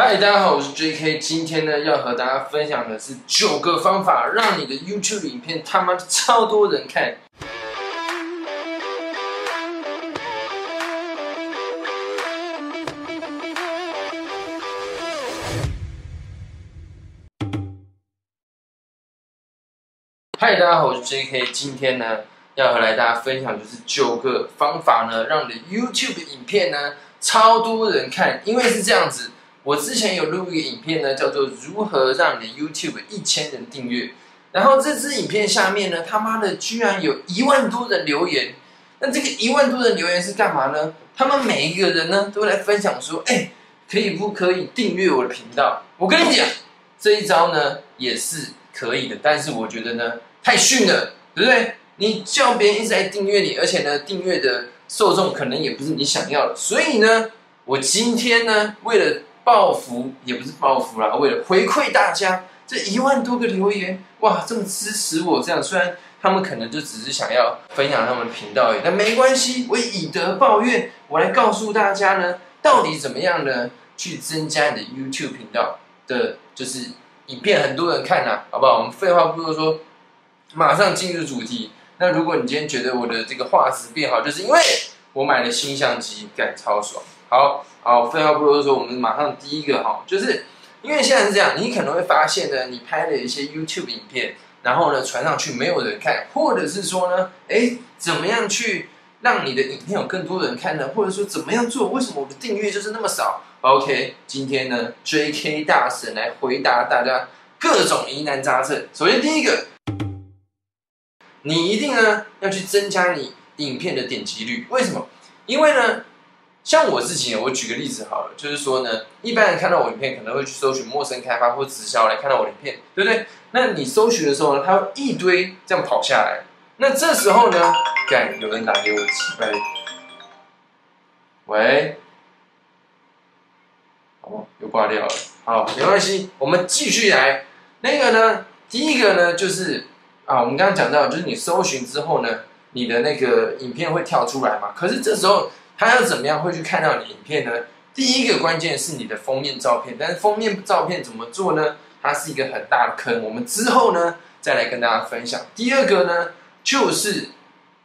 嗨，大家好，我是 J.K。今天呢，要和大家分享的是九个方法，让你的 YouTube 影片他妈超多人看。嗨，大家好，我是 J.K。今天呢，要和来大家分享就是九个方法呢，让你的 YouTube 影片呢超多人看。因为是这样子，我之前有录一个影片呢，叫做如何让你的 YouTube 一千人订阅。然后这支影片下面呢，他妈的居然有一万多人留言。那这个一万多人留言是干嘛呢？他们每一个人呢，都来分享说，哎，可以不可以订阅我的频道？我跟你讲，这一招呢也是可以的，但是我觉得呢。太逊了，对不对？你叫别人一直在订阅你，而且呢，订阅的受众可能也不是你想要的。所以呢，我今天呢，为了报复，也不是报复啦，为了回馈大家这一万多个留言，哇，这么支持我，这样虽然他们可能就只是想要分享他们频道而已，但没关系，我以德报怨，我来告诉大家呢，到底怎么样呢，去增加你的 YouTube 频道的，就是影片很多人看呐，好不好？我们废话不多说。马上进入主题。那如果你今天觉得我的这个画质变好，就是因为我买了新相机，感超爽。好好，废话不多说，我们马上第一个哈，就是因为现在是这样，你可能会发现呢，你拍了一些 YouTube 影片，然后呢传上去没有人看，或者是说呢，哎，怎么样去让你的影片有更多人看呢？或者说怎么样做？为什么我的订阅就是那么少？OK，今天呢，JK 大神来回答大家各种疑难杂症。首先第一个。你一定呢要去增加你影片的点击率，为什么？因为呢，像我自己，我举个例子好了，就是说呢，一般人看到我影片可能会去搜寻陌生开发或直销来看到我影片，对不对？那你搜寻的时候呢，它会一堆这样跑下来，那这时候呢，干有人打给我，奇怪，喂，哦，又挂掉了，好，没关系，我们继续来，那个呢，第一个呢就是。啊，我们刚刚讲到，就是你搜寻之后呢，你的那个影片会跳出来嘛？可是这时候他要怎么样会去看到你影片呢？第一个关键是你的封面照片，但是封面照片怎么做呢？它是一个很大的坑，我们之后呢再来跟大家分享。第二个呢，就是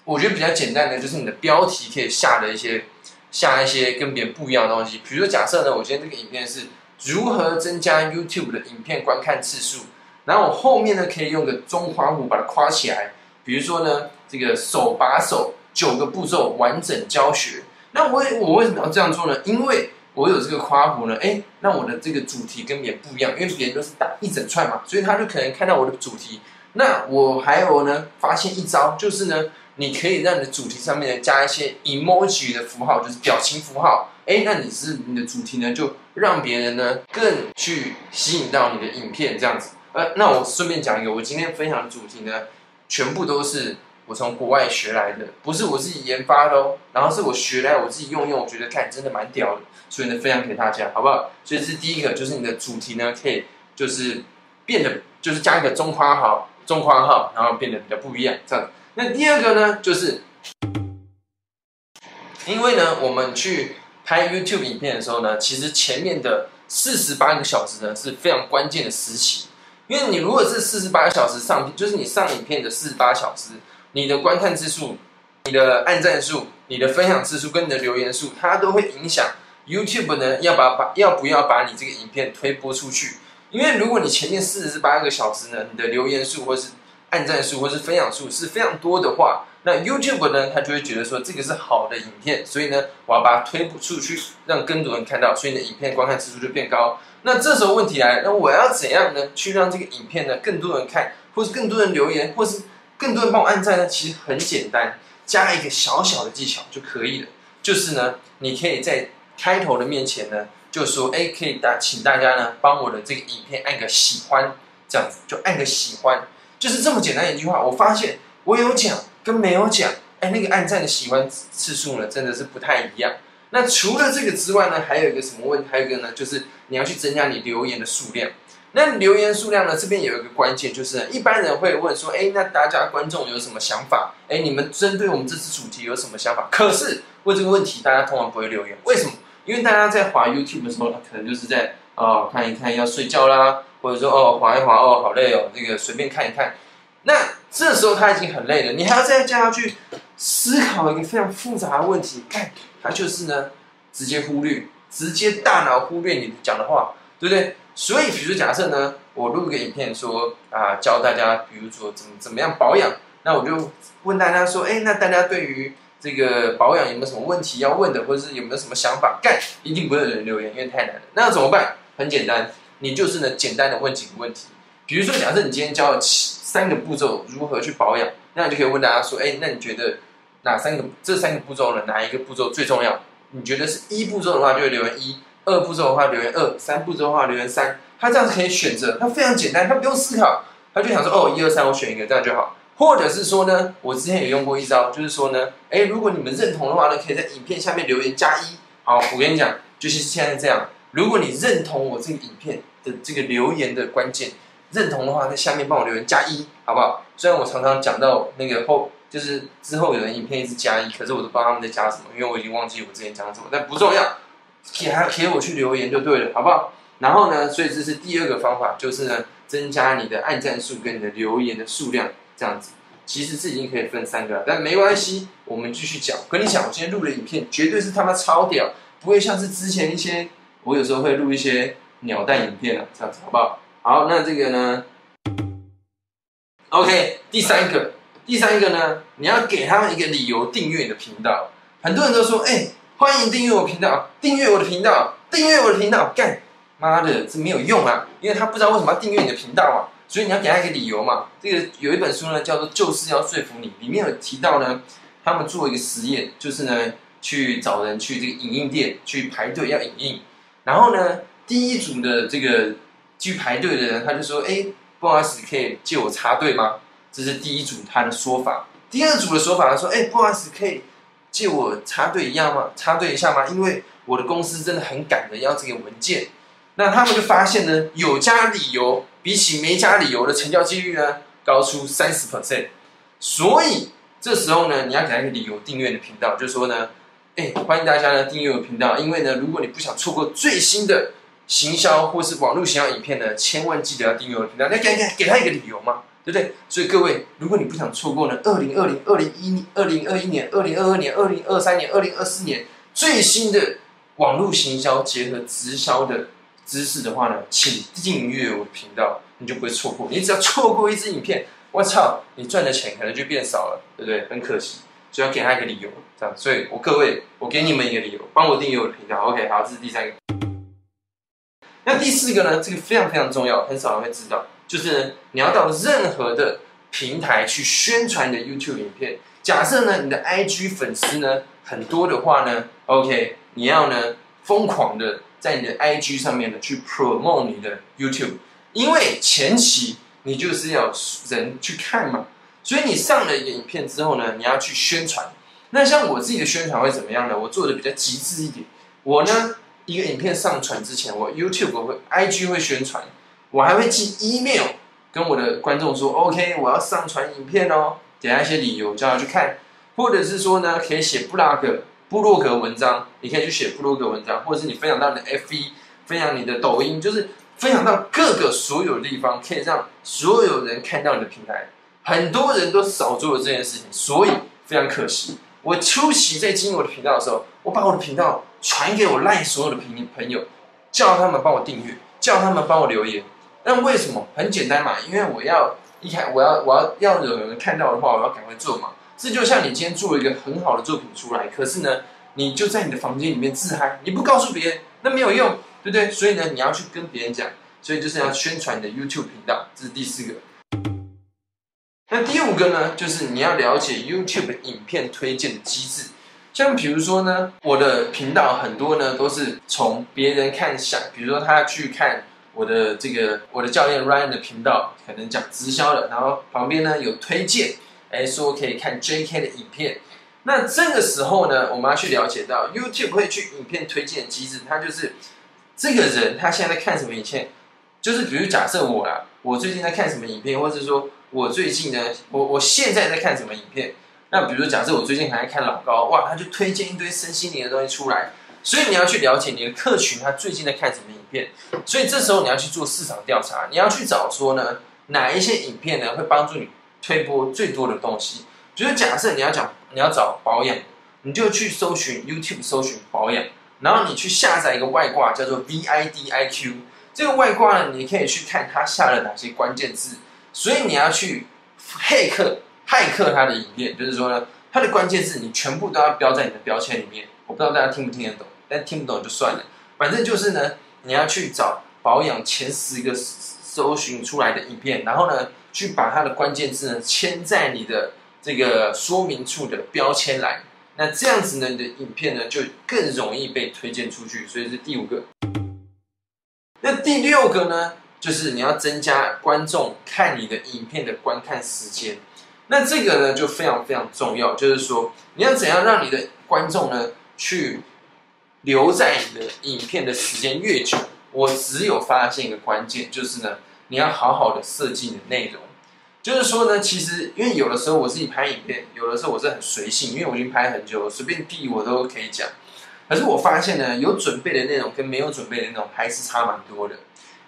我觉得比较简单的，就是你的标题可以下的一些下一些跟别人不一样的东西。比如说，假设呢，我今天这个影片是如何增加 YouTube 的影片观看次数。然后我后面呢，可以用个中华虎把它夸起来。比如说呢，这个手把手九个步骤完整教学。那我我为什么要这样做呢？因为我有这个夸弧呢，哎，那我的这个主题跟别人不一样，因为别人都是打一整串嘛，所以他就可能看到我的主题。那我还有呢，发现一招就是呢，你可以让你的主题上面呢加一些 emoji 的符号，就是表情符号。哎，那你是你的主题呢，就让别人呢更去吸引到你的影片这样子。呃，那我顺便讲一个，我今天分享的主题呢，全部都是我从国外学来的，不是我自己研发的哦。然后是我学来我自己用用，我觉得看真的蛮屌的，所以呢分享给大家，好不好？所以这是第一个，就是你的主题呢可以就是变得就是加一个中括号，中括号，然后变得比较不一样这样。那第二个呢，就是因为呢我们去拍 YouTube 影片的时候呢，其实前面的四十八个小时呢是非常关键的时期。因为你如果是四十八小时上，就是你上影片的四十八小时，你的观看次数、你的按赞数、你的分享次数跟你的留言数，它都会影响 YouTube 呢要把把要不要把你这个影片推播出去。因为如果你前面四十八个小时呢，你的留言数或是按赞数或是分享数是非常多的话，那 YouTube 呢，他就会觉得说这个是好的影片，所以呢，我要把它推不出去，让更多人看到，所以你的影片观看次数就变高。那这时候问题来了，那我要怎样呢？去让这个影片呢更多人看，或是更多人留言，或是更多人帮我按赞呢？其实很简单，加一个小小的技巧就可以了。就是呢，你可以在开头的面前呢，就说：“哎，可以大，请大家呢帮我的这个影片按个喜欢，这样子就按个喜欢，就是这么简单一句话。”我发现我有讲跟没有讲，哎，那个按赞的喜欢次数呢，真的是不太一样。那除了这个之外呢，还有一个什么问？还有一个呢，就是你要去增加你留言的数量。那留言数量呢，这边有一个关键，就是一般人会问说：“哎，那大家观众有什么想法？哎，你们针对我们这次主题有什么想法？”可是问这个问题，大家通常不会留言。为什么？因为大家在滑 YouTube 的时候，他可能就是在哦看一看要睡觉啦，或者说哦滑一滑哦好累哦，这个随便看一看。那这时候他已经很累了，你还要再叫他去思考一个非常复杂的问题，看他就是呢直接忽略，直接大脑忽略你讲的话，对不对？所以，比如假设呢，我录个影片说啊，教大家，比如说怎么怎么样保养，那我就问大家说，哎，那大家对于这个保养有没有什么问题要问的，或者是有没有什么想法？干，一定不会有人留言，因为太难了。那怎么办？很简单，你就是呢，简单的问几个问题。比如说，假设你今天教了七三个步骤如何去保养，那你就可以问大家说，哎，那你觉得哪三个这三个步骤呢？哪一个步骤最重要？你觉得是一步骤的话，就会留言一。二步骤的话留言二，三步骤的话留言三，他这样子可以选择，他非常简单，他不用思考，他就想说哦，一二三，我选一个这样就好。或者是说呢，我之前也用过一招，就是说呢，哎，如果你们认同的话呢，可以在影片下面留言加一。好，我跟你讲，就是现在这样，如果你认同我这个影片的这个留言的关键，认同的话，在下面帮我留言加一，好不好？虽然我常常讲到那个后，就是之后有人影片一直加一，可是我都不知道他们在加什么，因为我已经忘记我之前讲什么，但不重要。给他给我去留言就对了，好不好？然后呢，所以这是第二个方法，就是呢，增加你的按赞数跟你的留言的数量，这样子。其实是已经可以分三个了，但没关系，我们继续讲。跟你讲，我今天录的影片绝对是他妈超屌，不会像是之前一些，我有时候会录一些鸟蛋影片啊，这样子，好不好？好，那这个呢？OK，第三个，第三个呢，你要给他们一个理由订阅你的频道。很多人都说，哎。欢迎订阅我频道，订阅我的频道，订阅我的频道，干妈的这没有用啊！因为他不知道为什么要订阅你的频道啊，所以你要给他一个理由嘛。这个有一本书呢，叫做《就是要说服你》，里面有提到呢，他们做一个实验，就是呢去找人去这个影印店去排队要影印，然后呢第一组的这个去排队的人，他就说：“哎，不好意思，可以借我插队吗？”这是第一组他的说法。第二组的说法他说：“哎，不好意思，可以。”借我插队一样吗？插队一下吗？因为我的公司真的很赶的要这个文件。那他们就发现呢，有加理由比起没加理由的成交几率呢高出三十 percent。所以这时候呢，你要给他一个理由订阅的频道，就说呢，哎，欢迎大家呢订阅我的频道，因为呢，如果你不想错过最新的行销或是网络行销影片呢，千万记得要订阅我的频道。那给给给他一个理由吗？对不对？所以各位，如果你不想错过呢，二零二零、二零一、二零二一年、二零二二年、二零二三年、二零二四年最新的网络行销结合直销的知识的话呢，请订阅我的频道，你就不会错过。你只要错过一支影片，我操，你赚的钱可能就变少了，对不对？很可惜，所以要给他一个理由，这样。所以我各位，我给你们一个理由，帮我订阅我的频道。OK，好，这是第三个。那第四个呢？这个非常非常重要，很少人会知道。就是你要到任何的平台去宣传你的 YouTube 影片。假设呢，你的 IG 粉丝呢很多的话呢，OK，你要呢疯狂的在你的 IG 上面呢去 promote 你的 YouTube，因为前期你就是要人去看嘛，所以你上了一个影片之后呢，你要去宣传。那像我自己的宣传会怎么样呢？我做的比较极致一点，我呢一个影片上传之前，我 YouTube 我会 IG 会宣传。我还会寄 email 跟我的观众说，OK，我要上传影片哦，给他一些理由叫他去看，或者是说呢，可以写布拉格、布洛格文章，你可以去写布洛格文章，或者是你分享到你的 FV，分享你的抖音，就是分享到各个所有地方，可以让所有人看到你的平台。很多人都少做了这件事情，所以非常可惜。我初期在经营我的频道的时候，我把我的频道传给我赖所有的朋朋友，叫他们帮我订阅，叫他们帮我留言。那为什么？很简单嘛，因为我要一开，我要我要要有人看到的话，我要赶快做嘛。这就像你今天做一个很好的作品出来，可是呢，你就在你的房间里面自嗨，你不告诉别人，那没有用，对不对？所以呢，你要去跟别人讲，所以就是要宣传你的 YouTube 频道，这是第四个。那第五个呢，就是你要了解 YouTube 影片推荐的机制，像比如说呢，我的频道很多呢都是从别人看想，比如说他去看。我的这个我的教练 Ryan 的频道可能讲直销的，然后旁边呢有推荐，哎说可以看 JK 的影片。那这个时候呢，我们要去了解到 YouTube 会去影片推荐的机制，它就是这个人他现在在看什么影片，就是比如假设我啦，我最近在看什么影片，或者说我最近呢，我我现在在看什么影片。那比如假设我最近还在看老高，哇，他就推荐一堆身心灵的东西出来。所以你要去了解你的客群他最近在看什么影片，所以这时候你要去做市场调查，你要去找说呢哪一些影片呢会帮助你推播最多的东西。就是假设你要讲你要找保养，你就去搜寻 YouTube 搜寻保养，然后你去下载一个外挂叫做 VIDIQ，这个外挂呢你可以去看它下了哪些关键字，所以你要去骇客骇客它的影片，就是说呢它的关键字你全部都要标在你的标签里面。我不知道大家听不听得懂，但听不懂就算了，反正就是呢你要去找保养前十个搜寻出来的影片，然后呢去把它的关键字呢签在你的。这个说明处的标签栏，那这样子呢，你的影片呢就更容易被推荐出去，所以是第五个。那第六个呢，就是你要增加观众看你的影片的观看时间。那这个呢就非常非常重要，就是说你要怎样让你的观众呢去留在你的影片的时间越久。我只有发现一个关键，就是呢你要好好的设计你的内容。就是说呢，其实因为有的时候我自己拍影片，有的时候我是很随性，因为我已经拍很久了，随便递我都可以讲。可是我发现呢，有准备的内容跟没有准备的内容还是差蛮多的。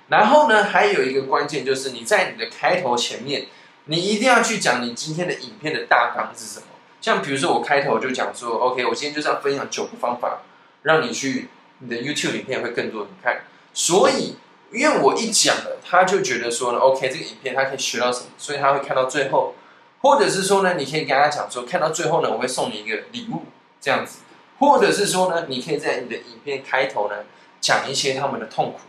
然后呢，还有一个关键就是你在你的开头前面，你一定要去讲你今天的影片的大纲是什么。像比如说我开头就讲说，OK，我今天就是要分享九个方法，让你去你的 YouTube 影片会更多人看。所以。因为我一讲了，他就觉得说，OK，这个影片他可以学到什么，所以他会看到最后，或者是说呢，你可以跟他讲说，看到最后呢，我会送你一个礼物这样子，或者是说呢，你可以在你的影片开头呢讲一些他们的痛苦，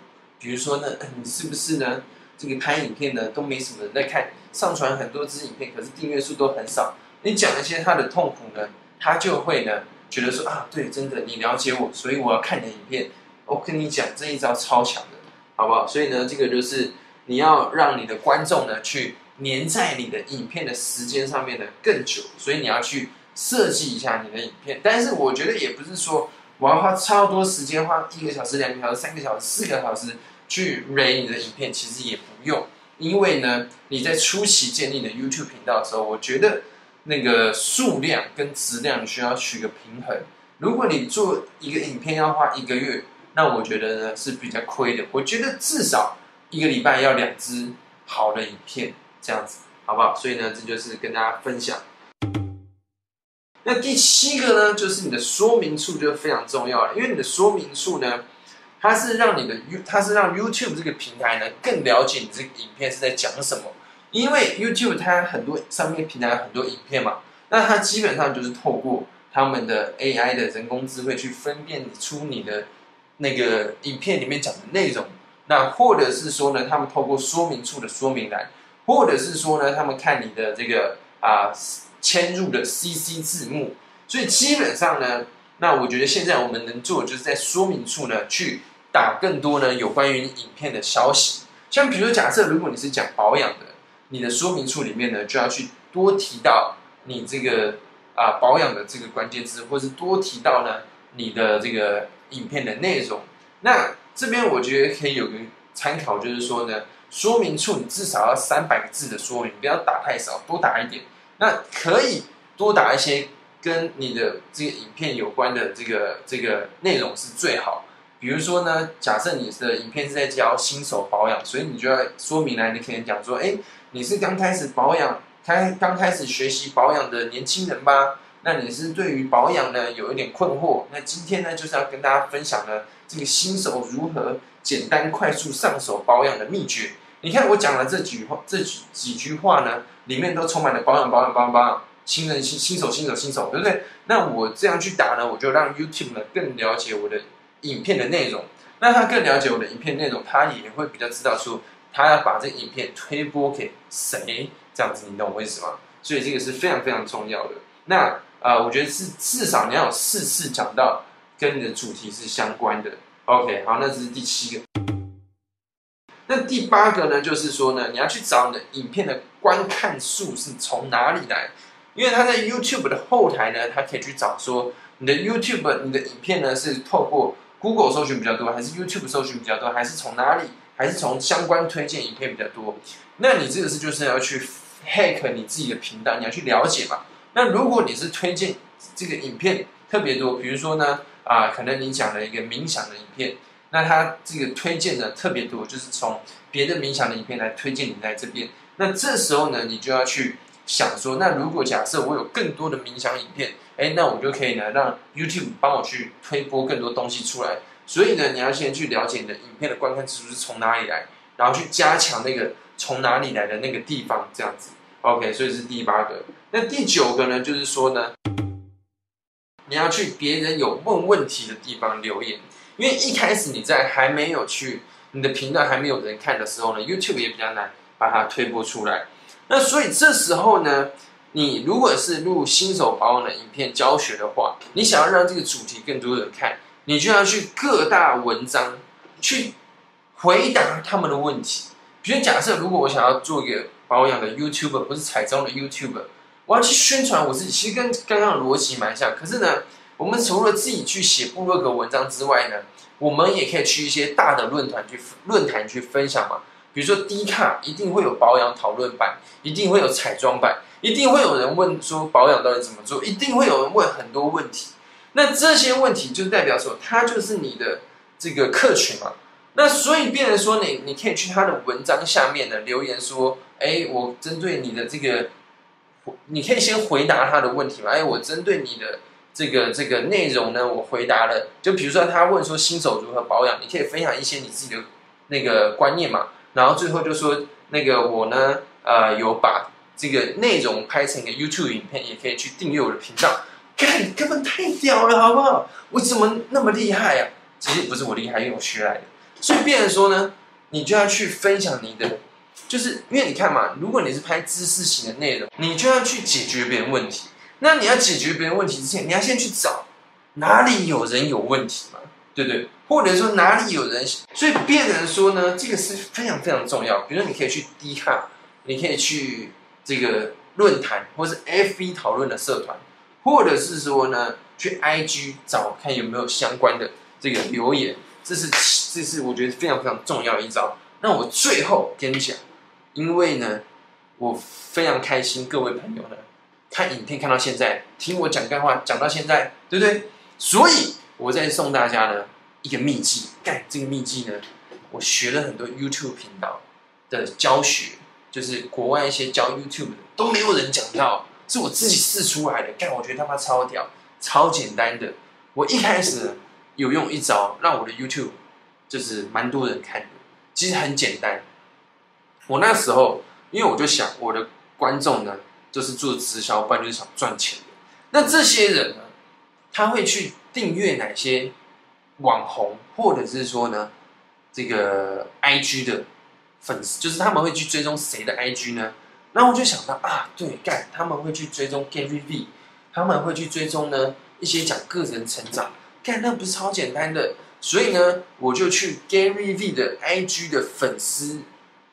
比如说呢，你是不是呢，这个拍影片呢都没什么人在看，上传很多支影片，可是订阅数都很少，你讲一些他的痛苦呢，他就会呢觉得说啊，对，真的你了解我，所以我要看你的影片，我跟你讲这一招超强的。好不好？所以呢，这个就是你要让你的观众呢去粘在你的影片的时间上面呢更久，所以你要去设计一下你的影片。但是我觉得也不是说我要花超多时间，花一个小时、两个小时、三个小时、四个小时去 r 你的影片，其实也不用。因为呢，你在初期建立的 YouTube 频道的时候，我觉得那个数量跟质量需要取个平衡。如果你做一个影片要花一个月。那我觉得呢是比较亏的。我觉得至少一个礼拜要两支好的影片，这样子好不好？所以呢，这就是跟大家分享。那第七个呢，就是你的说明处就非常重要了，因为你的说明处呢，它是让你的 U，它是让 YouTube 这个平台呢更了解你这个影片是在讲什么。因为 YouTube 它很多上面平台有很多影片嘛，那它基本上就是透过他们的 AI 的人工智慧去分辨出你的。那个影片里面讲的内容，那或者是说呢，他们透过说明处的说明栏，或者是说呢，他们看你的这个啊嵌入的 CC 字幕，所以基本上呢，那我觉得现在我们能做就是在说明处呢去打更多呢有关于影片的消息，像比如说假设如果你是讲保养的，你的说明处里面呢就要去多提到你这个啊保养的这个关键字，或是多提到呢你的这个。影片的内容，那这边我觉得可以有个参考，就是说呢，说明处你至少要三百个字的说明，不要打太少，多打一点。那可以多打一些跟你的这个影片有关的这个这个内容是最好。比如说呢，假设你的影片是在教新手保养，所以你就要说明来，你可以讲说，哎，你是刚开始保养，开刚开始学习保养的年轻人吧。那你是对于保养呢有一点困惑？那今天呢就是要跟大家分享呢这个新手如何简单快速上手保养的秘诀。你看我讲了这几话这几几句话呢，里面都充满了保养保养保养保养，新人新新手新手新手，对不对？那我这样去打呢，我就让 YouTube 呢更了解我的影片的内容。那他更了解我的影片内容，他也会比较知道说他要把这影片推播给谁，这样子你懂我意思吗？所以这个是非常非常重要的。那啊，我觉得是至少你要有四次讲到跟你的主题是相关的。OK，好，那这是第七个。那第八个呢，就是说呢，你要去找你的影片的观看数是从哪里来，因为他在 YouTube 的后台呢，他可以去找说你的 YouTube 你的影片呢是透过 Google 搜寻比较多，还是 YouTube 搜寻比较多，还是从哪里，还是从相关推荐影片比较多？那你这个是就是要去 hack 你自己的频道，你要去了解嘛。那如果你是推荐这个影片特别多，比如说呢，啊，可能你讲了一个冥想的影片，那它这个推荐的特别多，就是从别的冥想的影片来推荐你在这边。那这时候呢，你就要去想说，那如果假设我有更多的冥想影片，哎，那我就可以呢让 YouTube 帮我去推播更多东西出来。所以呢，你要先去了解你的影片的观看次数是从哪里来，然后去加强那个从哪里来的那个地方，这样子。OK，所以是第八个。那第九个呢，就是说呢，你要去别人有问问题的地方留言，因为一开始你在还没有去你的频道还没有人看的时候呢，YouTube 也比较难把它推播出来。那所以这时候呢，你如果是录新手保养的影片教学的话，你想要让这个主题更多人看。你就要去各大文章去回答他们的问题。比如假设，如果我想要做一个保养的 YouTuber，不是彩妆的 YouTuber，我要去宣传我自己，其实跟刚刚的逻辑蛮像。可是呢，我们除了自己去写部落格文章之外呢，我们也可以去一些大的论坛去论坛去分享嘛。比如说 D 卡一定会有保养讨论版，一定会有彩妆版，一定会有人问说保养到底怎么做，一定会有人问很多问题。那这些问题就代表说，他就是你的这个客群嘛。那所以变成说，你你可以去他的文章下面呢留言说，哎，我针对你的这个，你可以先回答他的问题嘛。哎，我针对你的这个这个内容呢，我回答了。就比如说他问说新手如何保养，你可以分享一些你自己的那个观念嘛。然后最后就说，那个我呢，呃，有把这个内容拍成一个 YouTube 影片，也可以去订阅我的频道。看，根本太屌了，好不好？我怎么那么厉害呀？其实不是我厉害，因为我学来的。所以，变成说呢，你就要去分享你的，就是因为你看嘛，如果你是拍知识型的内容，你就要去解决别人问题。那你要解决别人问题之前，你要先去找哪里有人有问题嘛，对不对？或者说哪里有人，所以变成说呢，这个是非常非常重要。比如说，你可以去 D 卡，你可以去这个论坛，或是 FB 讨论的社团。或者是说呢，去 IG 找看有没有相关的这个留言，这是这是我觉得非常非常重要的一招。那我最后跟你讲，因为呢，我非常开心，各位朋友呢，看影片看到现在，听我讲干话讲到现在，对不对？所以我在送大家呢一个秘籍，干这个秘籍呢，我学了很多 YouTube 频道的教学，就是国外一些教 YouTube 的都没有人讲到。是我自己试出来的，干，我觉得他妈超屌，超简单的。我一开始有用一招，让我的 YouTube 就是蛮多人看的，其实很简单。我那时候，因为我就想，我的观众呢，就是做直销，不然就是想赚钱的。那这些人呢，他会去订阅哪些网红，或者是说呢，这个 IG 的粉丝，就是他们会去追踪谁的 IG 呢？然后我就想到啊，对，干他们会去追踪 Gary V，他们会去追踪呢一些讲个人成长，干那不是超简单的，所以呢，我就去 Gary V 的 IG 的粉丝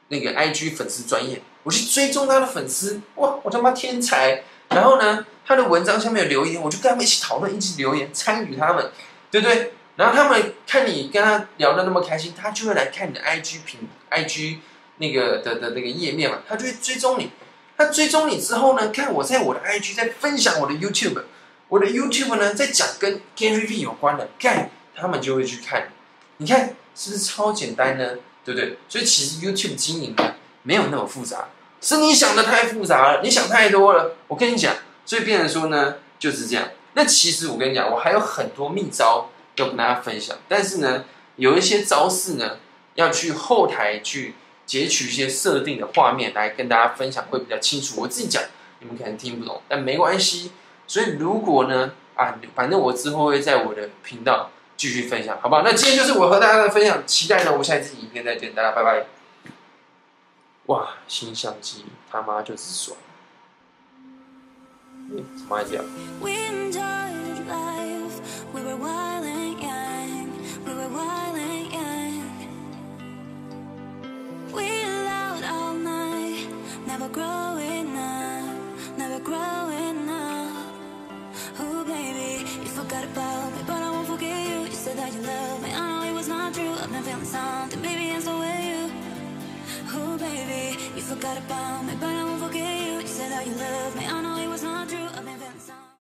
那个 IG 粉丝专业，我去追踪他的粉丝，哇，我他妈天才！然后呢，他的文章下面有留言，我就跟他们一起讨论，一起留言，参与他们，对不对？然后他们看你跟他聊的那么开心，他就会来看你的 IG 评 IG。那个的的那个页面嘛，他就会追踪你。他追踪你之后呢，看我在我的 IG 在分享我的 YouTube，我的 YouTube 呢在讲跟 Gary V 有关的，看他们就会去看。你看是不是超简单呢？对不对？所以其实 YouTube 经营呢没有那么复杂，是你想的太复杂了，你想太多了。我跟你讲，所以变成说呢就是这样。那其实我跟你讲，我还有很多秘招要跟大家分享，但是呢有一些招式呢要去后台去。截取一些设定的画面来跟大家分享会比较清楚。我自己讲你们可能听不懂，但没关系。所以如果呢啊，反正我之后会在我的频道继续分享，好不好？那今天就是我和大家的分享，期待呢我下一次影片再见，大家拜拜。哇，新相机他妈就是爽！怎么掉？Never growing up, never growing up. Oh, baby, you forgot about me, but I won't forget you. You said that you love me, I know it was not true. I've been feeling something, baby, and so will you. Oh, baby, you forgot about me, but I won't forget you. You said that you love me, I know.